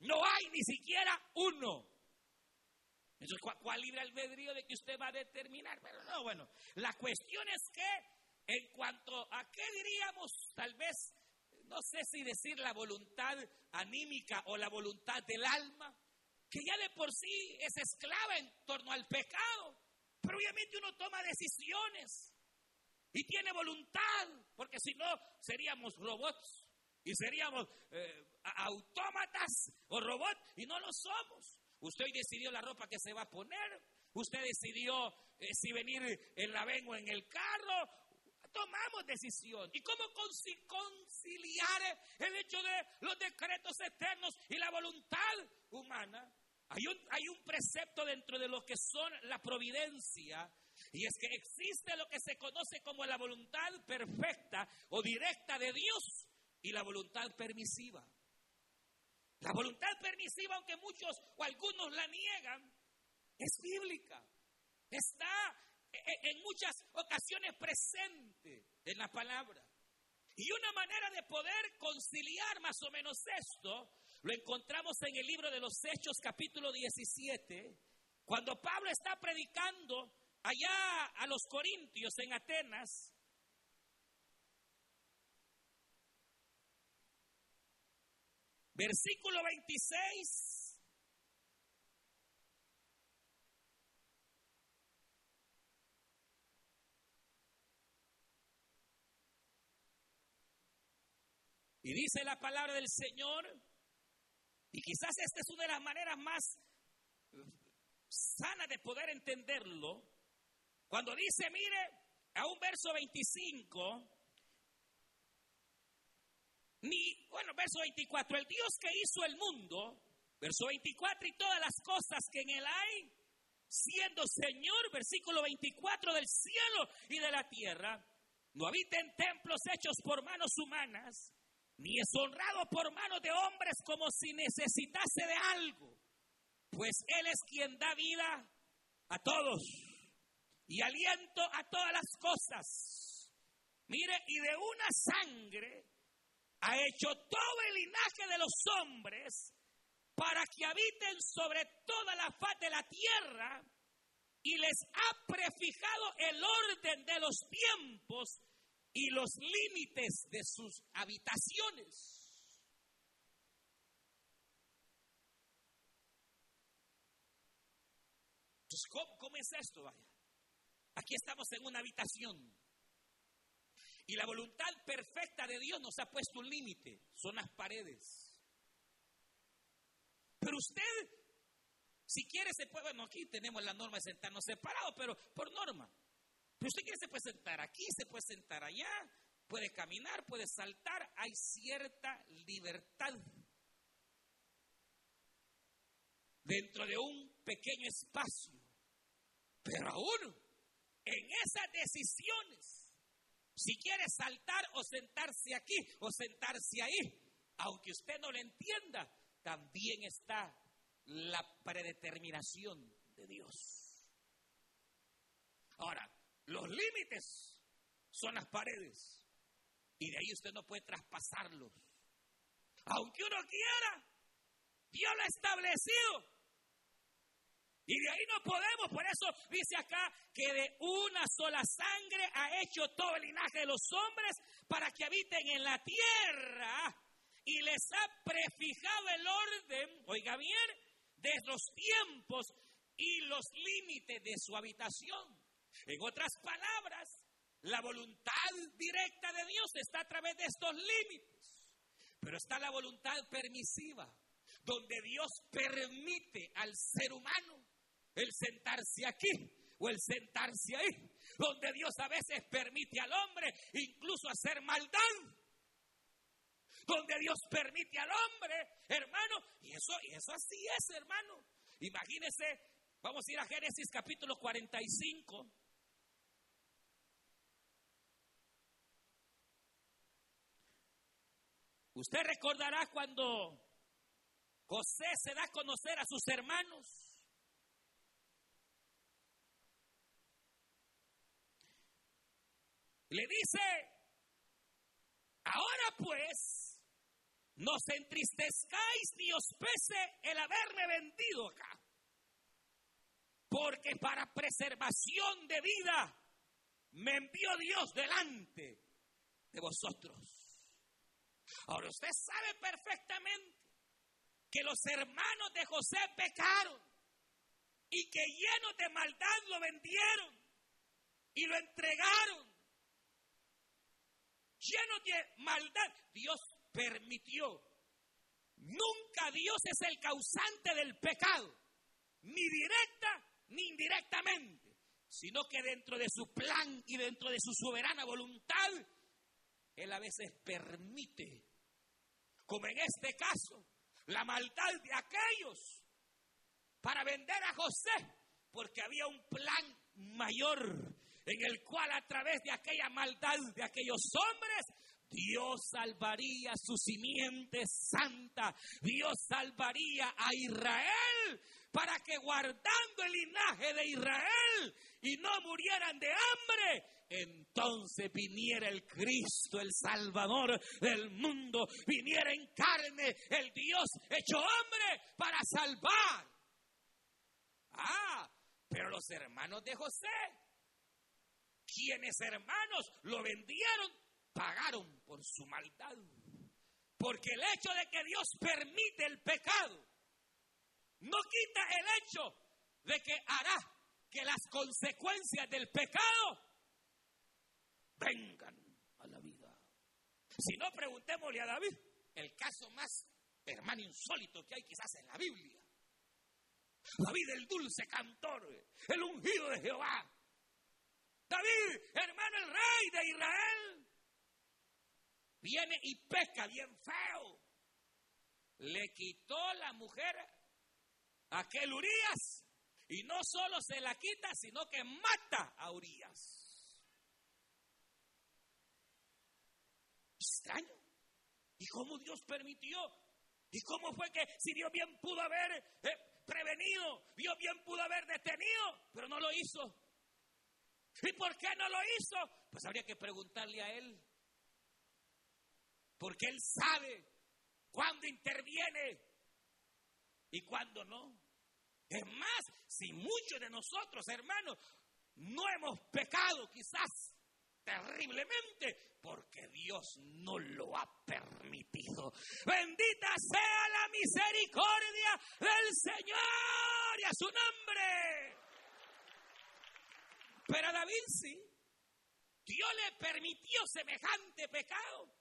No hay ni siquiera uno. Entonces, ¿cuál, libre albedrío de que usted va a determinar? Pero no, bueno, la cuestión es que en cuanto a qué diríamos, tal vez, no sé si decir la voluntad anímica o la voluntad del alma, que ya de por sí es esclava en torno al pecado, pero obviamente uno toma decisiones y tiene voluntad, porque si no seríamos robots. Y seríamos eh, autómatas o robots y no lo somos. Usted hoy decidió la ropa que se va a poner. Usted decidió eh, si venir en la vengo en el carro. Tomamos decisión. ¿Y cómo conciliar el hecho de los decretos eternos y la voluntad humana? Hay un, hay un precepto dentro de lo que son la providencia y es que existe lo que se conoce como la voluntad perfecta o directa de Dios y la voluntad permisiva. La voluntad permisiva, aunque muchos o algunos la niegan, es bíblica. Está e, e, en muchas ocasiones presente en la palabra. Y una manera de poder conciliar más o menos esto lo encontramos en el libro de los Hechos capítulo 17, cuando Pablo está predicando allá a los Corintios en Atenas. Versículo 26. Y dice la palabra del Señor, y quizás esta es una de las maneras más sanas de poder entenderlo, cuando dice, mire, a un verso 25, ni, bueno, verso 24, el Dios que hizo el mundo, verso 24, y todas las cosas que en él hay, siendo Señor, versículo 24, del cielo y de la tierra, no habita en templos hechos por manos humanas, ni es honrado por manos de hombres como si necesitase de algo, pues Él es quien da vida a todos y aliento a todas las cosas. Mire, y de una sangre ha hecho todo el linaje de los hombres para que habiten sobre toda la faz de la tierra y les ha prefijado el orden de los tiempos y los límites de sus habitaciones. Entonces, ¿cómo, es esto? Vaya. Aquí estamos en una habitación. Y la voluntad perfecta de Dios nos ha puesto un límite. Son las paredes. Pero usted, si quiere, se puede. Bueno, aquí tenemos la norma de sentarnos separados, pero por norma. Pero usted quiere se puede sentar aquí, se puede sentar allá, puede caminar, puede saltar. Hay cierta libertad dentro de un pequeño espacio. Pero aún en esas decisiones, si quiere saltar o sentarse aquí o sentarse ahí, aunque usted no lo entienda, también está la predeterminación de Dios. Ahora, los límites son las paredes. Y de ahí usted no puede traspasarlos. Aunque uno quiera, Dios lo ha establecido. Y de ahí no podemos, por eso dice acá que de una sola sangre ha hecho todo el linaje de los hombres para que habiten en la tierra y les ha prefijado el orden, oiga bien, de los tiempos y los límites de su habitación. En otras palabras, la voluntad directa de Dios está a través de estos límites, pero está la voluntad permisiva, donde Dios permite al ser humano el sentarse aquí o el sentarse ahí, donde Dios a veces permite al hombre incluso hacer maldad, donde Dios permite al hombre, hermano, y eso, y eso así es, hermano. Imagínese, vamos a ir a Génesis capítulo 45. Usted recordará cuando José se da a conocer a sus hermanos. Le dice, ahora pues, no se entristezcáis ni os pese el haberme vendido acá. Porque para preservación de vida me envió Dios delante de vosotros. Ahora usted sabe perfectamente que los hermanos de José pecaron y que llenos de maldad lo vendieron y lo entregaron. Llenos de maldad. Dios permitió. Nunca Dios es el causante del pecado, ni directa ni indirectamente, sino que dentro de su plan y dentro de su soberana voluntad, Él a veces permite, como en este caso, la maldad de aquellos para vender a José, porque había un plan mayor en el cual a través de aquella maldad de aquellos hombres Dios salvaría su simiente santa. Dios salvaría a Israel para que guardando el linaje de Israel y no murieran de hambre, entonces viniera el Cristo, el Salvador del mundo, viniera en carne el Dios hecho hombre para salvar. Ah, pero los hermanos de José, quienes hermanos lo vendieron, pagaron por su maldad. Porque el hecho de que Dios permite el pecado no quita el hecho de que hará que las consecuencias del pecado vengan a la vida. Si no, preguntémosle a David, el caso más, hermano, insólito que hay quizás en la Biblia. David el dulce cantor, el ungido de Jehová. David, hermano, el rey de Israel. Viene y peca bien feo. Le quitó la mujer a aquel Urias. Y no solo se la quita, sino que mata a Urias. Extraño. ¿Y cómo Dios permitió? ¿Y cómo fue que si Dios bien pudo haber eh, prevenido, Dios bien pudo haber detenido, pero no lo hizo? ¿Y por qué no lo hizo? Pues habría que preguntarle a Él. Porque Él sabe cuándo interviene y cuándo no. Es más, si muchos de nosotros, hermanos, no hemos pecado quizás terriblemente, porque Dios no lo ha permitido. Bendita sea la misericordia del Señor y a su nombre. Pero a David sí, Dios le permitió semejante pecado.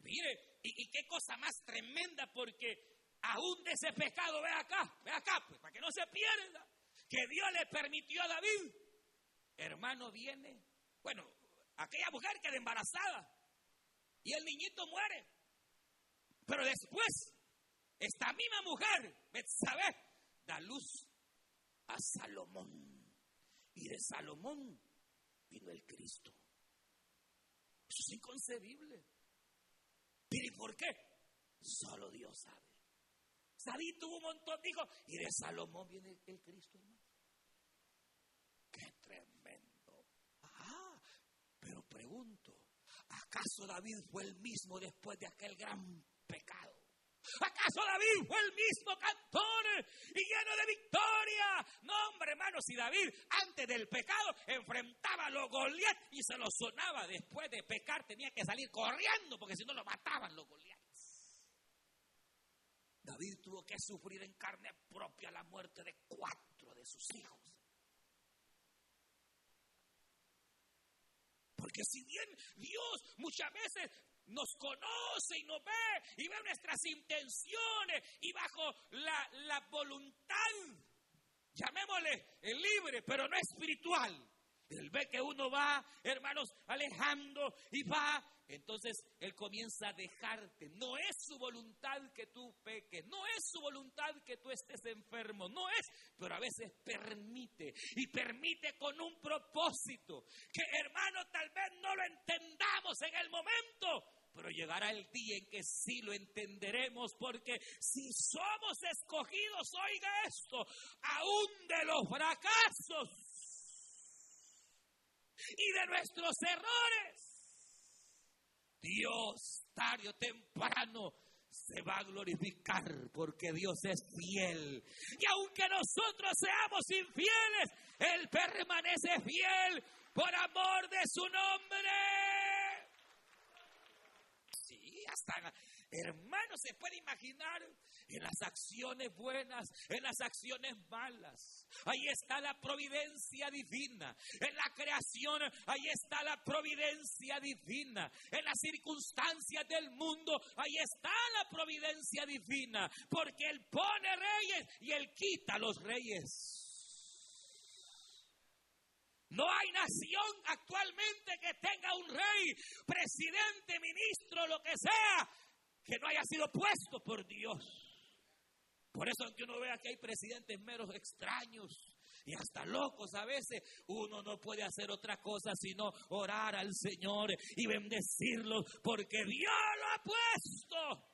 Mire, y, qué cosa más tremenda, porque aún de ese pecado, ve acá, ve acá, pues, para que no se pierda, que Dios le permitió a David. Hermano, viene, bueno, aquella mujer queda embarazada y el niñito muere. Pero después, esta misma mujer, Betsabé, da luz a Salomón. Y de Salomón vino el Cristo. Eso es inconcebible. ¿Pero y por qué? Solo Dios sabe. David tuvo un montón de hijos y de Salomón viene el Cristo, hermano. Qué tremendo. Ah, pero pregunto, ¿acaso David fue el mismo después de aquel gran pecado? ¿Acaso David fue el mismo cantor y lleno de victoria? No, hombre, hermano, si David antes del pecado enfrentaba a los Goliat y se los sonaba después de pecar, tenía que salir corriendo porque si no lo mataban los Goliat. David tuvo que sufrir en carne propia la muerte de cuatro de sus hijos. Porque si bien Dios muchas veces nos conoce y nos ve y ve nuestras intenciones y bajo la, la voluntad, llamémosle libre, pero no espiritual. Él ve que uno va, hermanos, alejando y va entonces Él comienza a dejarte. No es su voluntad que tú peques, no es su voluntad que tú estés enfermo, no es, pero a veces permite y permite con un propósito que hermano tal vez no lo entendamos en el momento, pero llegará el día en que sí lo entenderemos, porque si somos escogidos, oiga esto, aún de los fracasos y de nuestros errores, Dios tarde o temprano se va a glorificar porque Dios es fiel. Y aunque nosotros seamos infieles, Él permanece fiel por amor de su nombre. Hasta Hermano, se puede imaginar en las acciones buenas, en las acciones malas. Ahí está la providencia divina. En la creación, ahí está la providencia divina. En las circunstancias del mundo, ahí está la providencia divina. Porque Él pone reyes y Él quita los reyes. No hay nación actualmente que tenga un rey, presidente, ministro, lo que sea, que no haya sido puesto por Dios. Por eso aunque uno vea que hay presidentes meros extraños y hasta locos a veces, uno no puede hacer otra cosa sino orar al Señor y bendecirlo porque Dios lo ha puesto.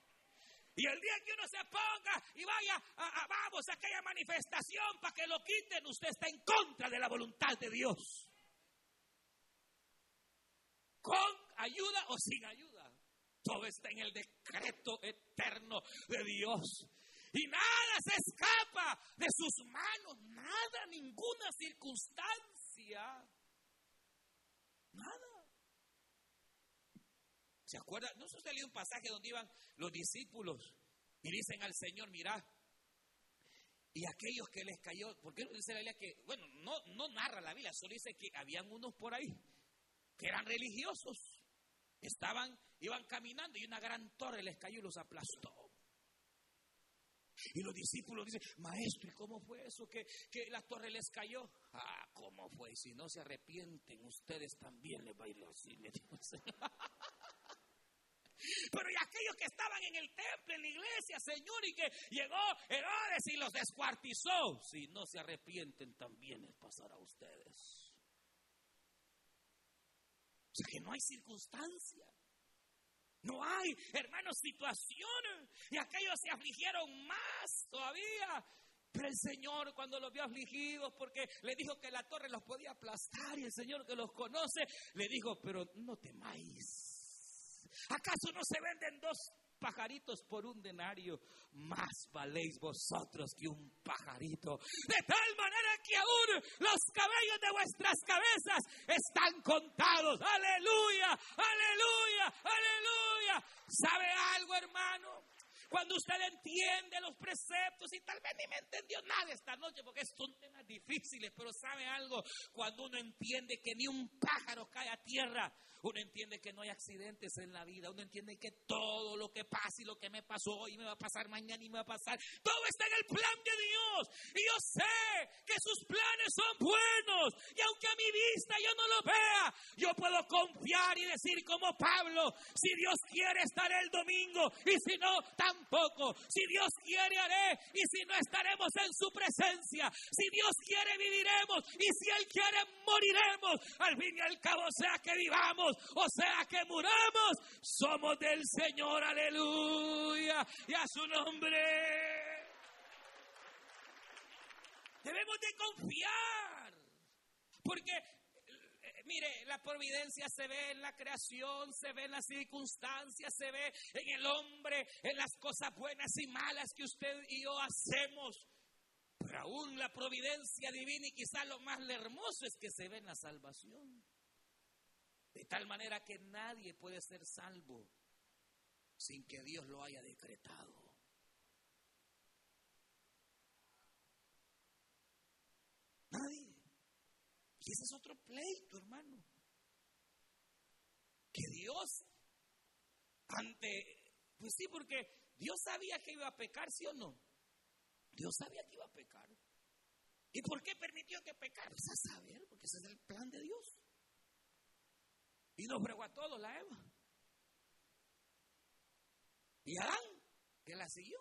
Y el día que uno se ponga y vaya, a, vamos a aquella manifestación para que lo quiten, usted está en contra de la voluntad de Dios. Con ayuda o sin ayuda. Todo está en el decreto eterno de Dios. Y nada se escapa de sus manos. Nada, ninguna circunstancia. Nada. ¿Se acuerda? ¿No se usted un pasaje donde iban los discípulos y dicen al Señor, mira, y aquellos que les cayó, porque dice la Biblia que, bueno, no, no narra la Biblia, solo dice que habían unos por ahí que eran religiosos, estaban Iban caminando y una gran torre les cayó y los aplastó. Y los discípulos dicen, maestro, ¿y cómo fue eso que, que la torre les cayó? Ah, ¿cómo fue? Si no se arrepienten, ustedes también les va a ir así, Pero y aquellos que estaban en el templo, en la iglesia, Señor, y que llegó Herodes y los descuartizó, si no se arrepienten, también les pasará a ustedes. O sea que no hay circunstancia. No hay, hermanos, situaciones. Y aquellos se afligieron más todavía. Pero el Señor cuando los vio afligidos, porque le dijo que la torre los podía aplastar, y el Señor que los conoce, le dijo, pero no temáis. ¿Acaso no se venden dos pajaritos por un denario, más valéis vosotros que un pajarito. De tal manera que aún los cabellos de vuestras cabezas están contados. Aleluya, aleluya, aleluya. ¿Sabe algo, hermano? Cuando usted entiende los preceptos y tal vez ni me entendió nada esta noche porque son temas difíciles, pero sabe algo, cuando uno entiende que ni un pájaro cae a tierra, uno entiende que no hay accidentes en la vida. Uno entiende que todo lo que pasa y lo que me pasó hoy me va a pasar mañana y me va a pasar. Todo está en el plan de Dios. Y yo sé que sus planes son buenos. Y aunque a mi vista yo no lo vea, yo puedo confiar y decir como Pablo, si Dios quiere estaré el domingo. Y si no, tampoco. Si Dios quiere haré. Y si no estaremos en su presencia. Si Dios quiere viviremos. Y si Él quiere moriremos. Al fin y al cabo sea que vivamos o sea que muramos, somos del Señor, aleluya, y a su nombre. Debemos de confiar, porque mire, la providencia se ve en la creación, se ve en las circunstancias, se ve en el hombre, en las cosas buenas y malas que usted y yo hacemos. Pero aún la providencia divina y quizás lo más hermoso es que se ve en la salvación. De tal manera que nadie puede ser salvo sin que Dios lo haya decretado. Nadie. Y ese es otro pleito, hermano. Que Dios, ante, pues sí, porque Dios sabía que iba a pecar, ¿sí o no? Dios sabía que iba a pecar. ¿Y por qué permitió que pecara? Pues a saber, porque ese es el plan de Dios. Y nos fregó a todos la Eva. Y Adán, que la siguió.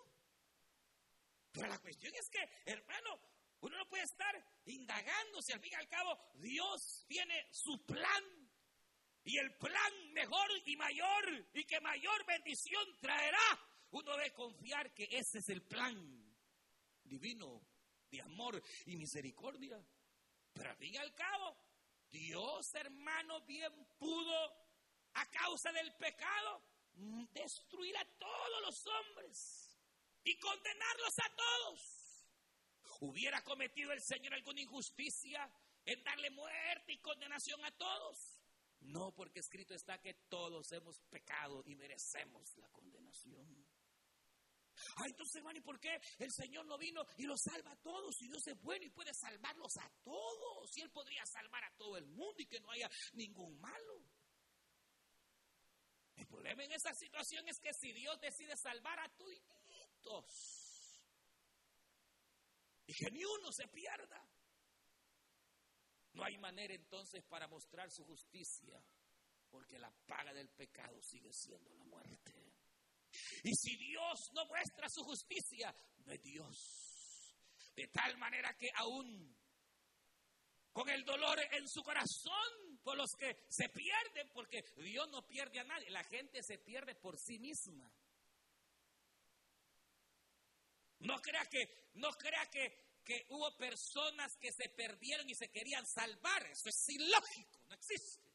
Pero la cuestión es que, hermano, uno no puede estar indagándose. Al fin y al cabo, Dios tiene su plan. Y el plan mejor y mayor y que mayor bendición traerá. Uno debe confiar que ese es el plan divino de amor y misericordia. Pero al fin y al cabo, Dios, hermano, bien pudo, a causa del pecado, destruir a todos los hombres y condenarlos a todos. ¿Hubiera cometido el Señor alguna injusticia en darle muerte y condenación a todos? No, porque escrito está que todos hemos pecado y merecemos la condenación. Ay, entonces, hermano, ¿y por qué el Señor no vino y los salva a todos? Si Dios es bueno y puede salvarlos a todos. Y Él podría salvar a todo el mundo y que no haya ningún malo. El problema en esa situación es que si Dios decide salvar a todos y que ni uno se pierda, no hay manera entonces para mostrar su justicia, porque la paga del pecado sigue siendo la muerte. Y si Dios no muestra su justicia, no es Dios. De tal manera que aún con el dolor en su corazón por los que se pierden, porque Dios no pierde a nadie, la gente se pierde por sí misma. No crea que, no crea que, que hubo personas que se perdieron y se querían salvar. Eso es ilógico, no existe.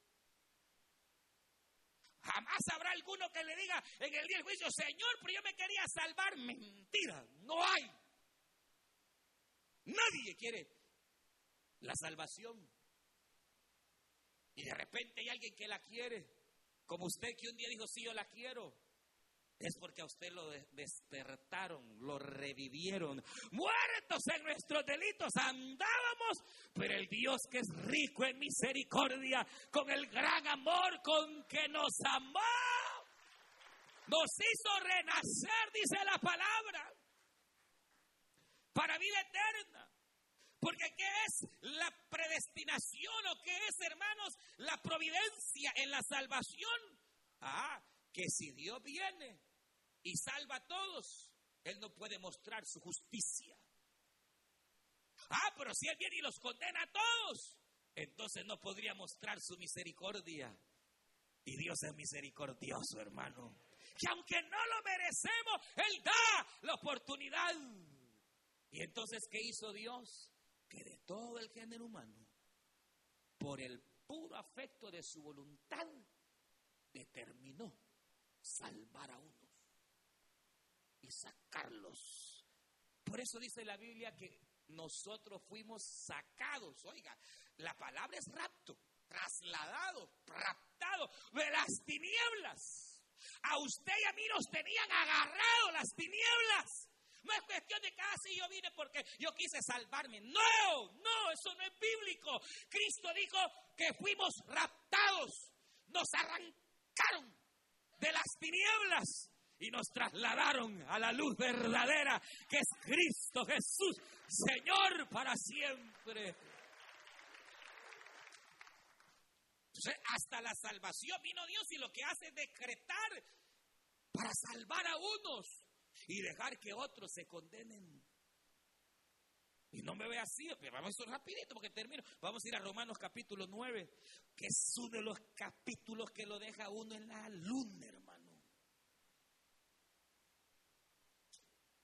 Jamás habrá alguno que le diga en el día del juicio, Señor, pero yo me quería salvar. Mentira, no hay. Nadie quiere la salvación. Y de repente hay alguien que la quiere, como usted que un día dijo, sí, yo la quiero es porque a usted lo despertaron, lo revivieron. Muertos en nuestros delitos andábamos, pero el Dios que es rico en misericordia, con el gran amor con que nos amó, nos hizo renacer, dice la palabra, para vida eterna. Porque ¿qué es la predestinación o qué es, hermanos, la providencia en la salvación? Ah, que si Dios viene y salva a todos, Él no puede mostrar su justicia. Ah, pero si Él viene y los condena a todos, entonces no podría mostrar su misericordia. Y Dios es misericordioso, hermano. Que aunque no lo merecemos, Él da la oportunidad. Y entonces, ¿qué hizo Dios? Que de todo el género humano, por el puro afecto de su voluntad, determinó salvar a uno y sacarlos. Por eso dice la Biblia que nosotros fuimos sacados. Oiga, la palabra es rapto, trasladado, raptado de las tinieblas. A usted y a mí nos tenían agarrado las tinieblas. No es cuestión de que, ah, yo vine porque yo quise salvarme. No, no, eso no es bíblico. Cristo dijo que fuimos raptados. Nos arrancaron de las tinieblas y nos trasladaron a la luz verdadera que es Cristo Jesús, Señor para siempre. Entonces, hasta la salvación vino Dios y lo que hace es decretar para salvar a unos y dejar que otros se condenen. Y no me ve así, pero vamos a ir rapidito porque termino. Vamos a ir a Romanos capítulo 9, que es uno de los capítulos que lo deja uno en la luna, hermano.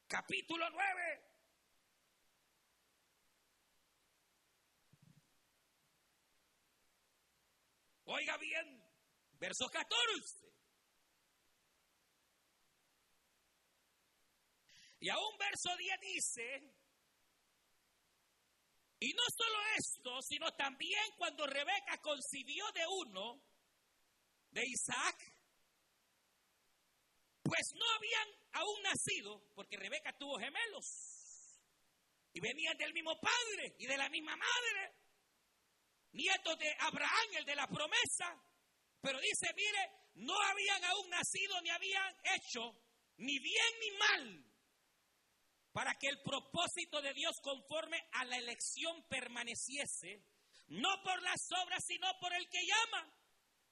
Capítulo 9. Oiga bien, verso 14. Y a un verso 10 dice, y no solo esto, sino también cuando Rebeca concibió de uno, de Isaac, pues no habían aún nacido, porque Rebeca tuvo gemelos. Y venían del mismo padre y de la misma madre. Nietos de Abraham, el de la promesa. Pero dice, mire, no habían aún nacido ni habían hecho ni bien ni mal para que el propósito de Dios conforme a la elección permaneciese, no por las obras, sino por el que llama.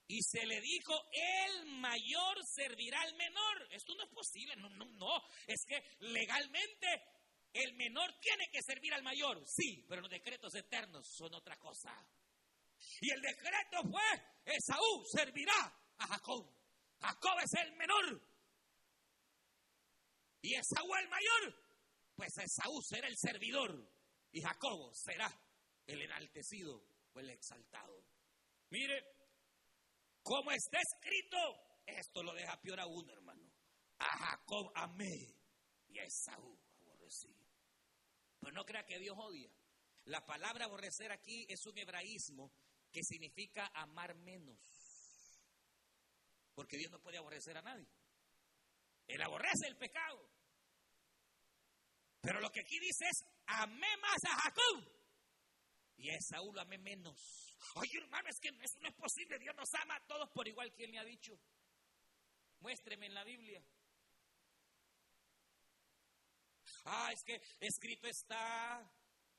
Y se le dijo, el mayor servirá al menor. Esto no es posible, no, no, no. Es que legalmente el menor tiene que servir al mayor. Sí, pero los decretos eternos son otra cosa. Y el decreto fue, Esaú servirá a Jacob. Jacob es el menor. Y Esaú el mayor. Pues Esaú será el servidor. Y Jacob será el enaltecido o el exaltado. Mire, como está escrito, esto lo deja peor a uno, hermano. A Jacob amé y a Esaú aborrecí. Pero no crea que Dios odia. La palabra aborrecer aquí es un hebraísmo que significa amar menos. Porque Dios no puede aborrecer a nadie. Él aborrece el pecado. Pero lo que aquí dice es, amé más a Jacob. Y a Esaú lo amé menos. Oye, hermano, es que eso no es posible. Dios nos ama a todos por igual que Él me ha dicho. Muéstreme en la Biblia. Ah, es que escrito está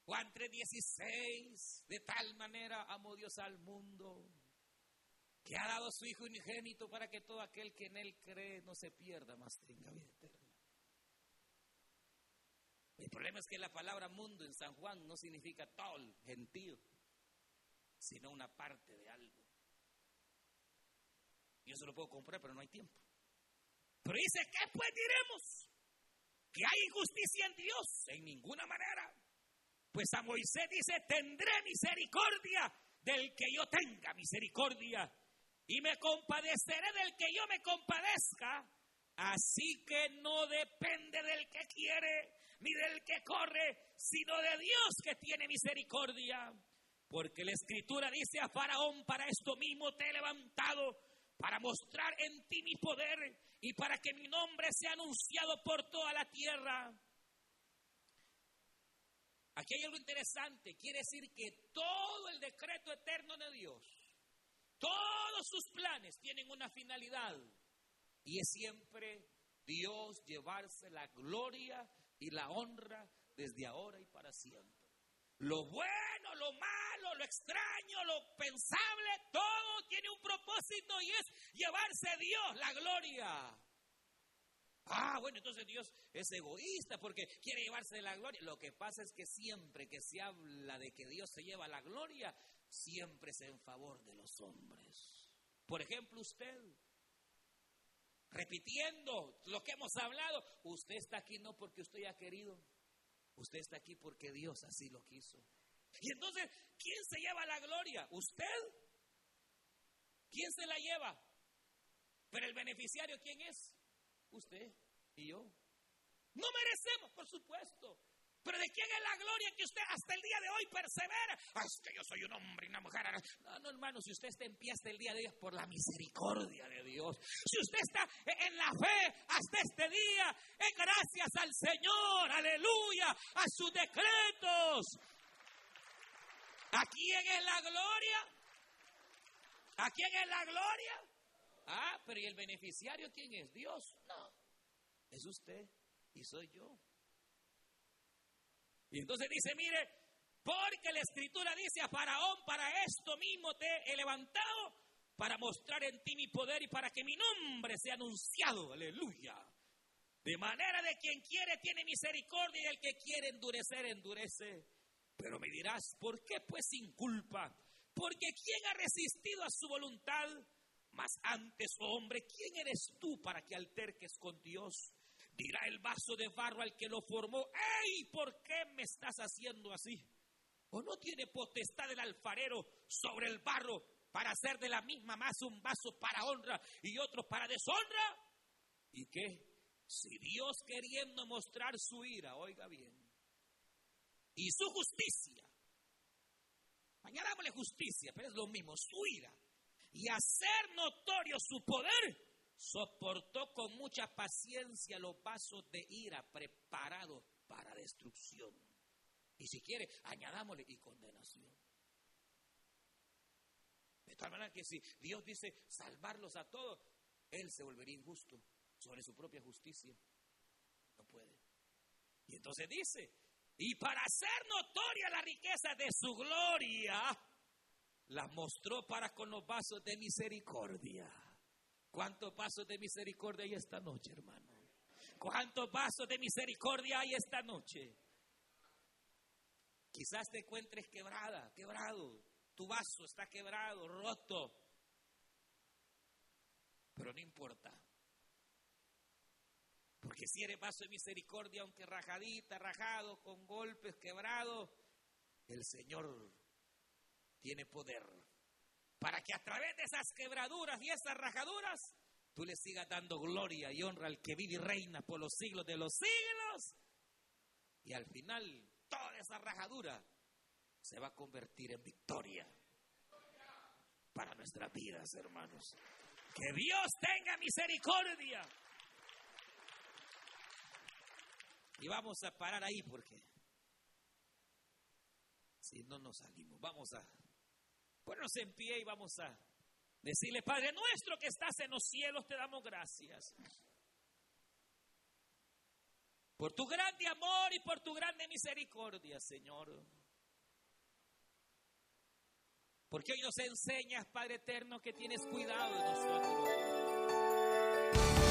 Juan 3:16. De tal manera amó Dios al mundo que ha dado su Hijo unigénito para que todo aquel que en Él cree no se pierda, más tenga vida eterna. El problema es que la palabra mundo en San Juan no significa todo, gentío, sino una parte de algo. Yo se lo puedo comprar, pero no hay tiempo. Pero dice, ¿qué pues diremos? ¿Que hay injusticia en Dios? En ninguna manera. Pues a Moisés dice, tendré misericordia del que yo tenga misericordia y me compadeceré del que yo me compadezca. Así que no depende del que quiere ni del que corre, sino de Dios que tiene misericordia. Porque la escritura dice a Faraón, para esto mismo te he levantado, para mostrar en ti mi poder y para que mi nombre sea anunciado por toda la tierra. Aquí hay algo interesante, quiere decir que todo el decreto eterno de Dios, todos sus planes tienen una finalidad y es siempre Dios llevarse la gloria y la honra desde ahora y para siempre. Lo bueno, lo malo, lo extraño, lo pensable, todo tiene un propósito y es llevarse a Dios la gloria. Ah, bueno, entonces Dios es egoísta porque quiere llevarse la gloria. Lo que pasa es que siempre que se habla de que Dios se lleva la gloria, siempre es en favor de los hombres. Por ejemplo, usted, repitiendo lo que hemos hablado, usted está aquí no porque usted haya querido, usted está aquí porque Dios así lo quiso. Y entonces, ¿quién se lleva la gloria? ¿Usted? ¿Quién se la lleva? Pero el beneficiario, ¿quién es? Usted y yo. No merecemos, por supuesto. Pero ¿de quién es la gloria que usted hasta el día de hoy persevera? Ah, es que yo soy un hombre y una mujer. No, no, hermano, si usted está en pie hasta el día de hoy es por la misericordia de Dios. Si usted está en la fe hasta este día, es gracias al Señor, aleluya, a sus decretos. ¿A quién es la gloria? ¿A quién es la gloria? Ah, pero ¿y el beneficiario quién es? Dios. No, es usted y soy yo. Y entonces dice, mire, porque la escritura dice a Faraón, para esto mismo te he levantado, para mostrar en ti mi poder y para que mi nombre sea anunciado. Aleluya. De manera de quien quiere tiene misericordia y el que quiere endurecer, endurece. Pero me dirás, ¿por qué pues sin culpa? Porque ¿quién ha resistido a su voluntad? Mas antes, oh hombre, ¿quién eres tú para que alterques con Dios? Dirá el vaso de barro al que lo formó, ¡Ey! ¿Por qué me estás haciendo así? ¿O no tiene potestad el alfarero sobre el barro para hacer de la misma masa un vaso para honra y otro para deshonra? ¿Y qué? Si Dios queriendo mostrar su ira, oiga bien, y su justicia, añadámosle justicia, pero es lo mismo, su ira, y hacer notorio su poder, soportó con mucha paciencia los vasos de ira preparados para destrucción. Y si quiere, añadámosle y condenación. De tal manera que si Dios dice salvarlos a todos, Él se volvería injusto sobre su propia justicia. No puede. Y entonces dice, y para hacer notoria la riqueza de su gloria, las mostró para con los vasos de misericordia. ¿Cuántos vasos de misericordia hay esta noche, hermano? ¿Cuántos vasos de misericordia hay esta noche? Quizás te encuentres quebrada, quebrado. Tu vaso está quebrado, roto. Pero no importa. Porque si eres vaso de misericordia, aunque rajadita, rajado, con golpes, quebrado, el Señor tiene poder para que a través de esas quebraduras y esas rajaduras tú le sigas dando gloria y honra al que vive y reina por los siglos de los siglos. Y al final toda esa rajadura se va a convertir en victoria para nuestras vidas, hermanos. Que Dios tenga misericordia. Y vamos a parar ahí porque si no nos salimos, vamos a ponernos en pie y vamos a decirle, Padre nuestro que estás en los cielos, te damos gracias. Por tu grande amor y por tu grande misericordia, Señor. Porque hoy nos enseñas, Padre eterno, que tienes cuidado de nosotros.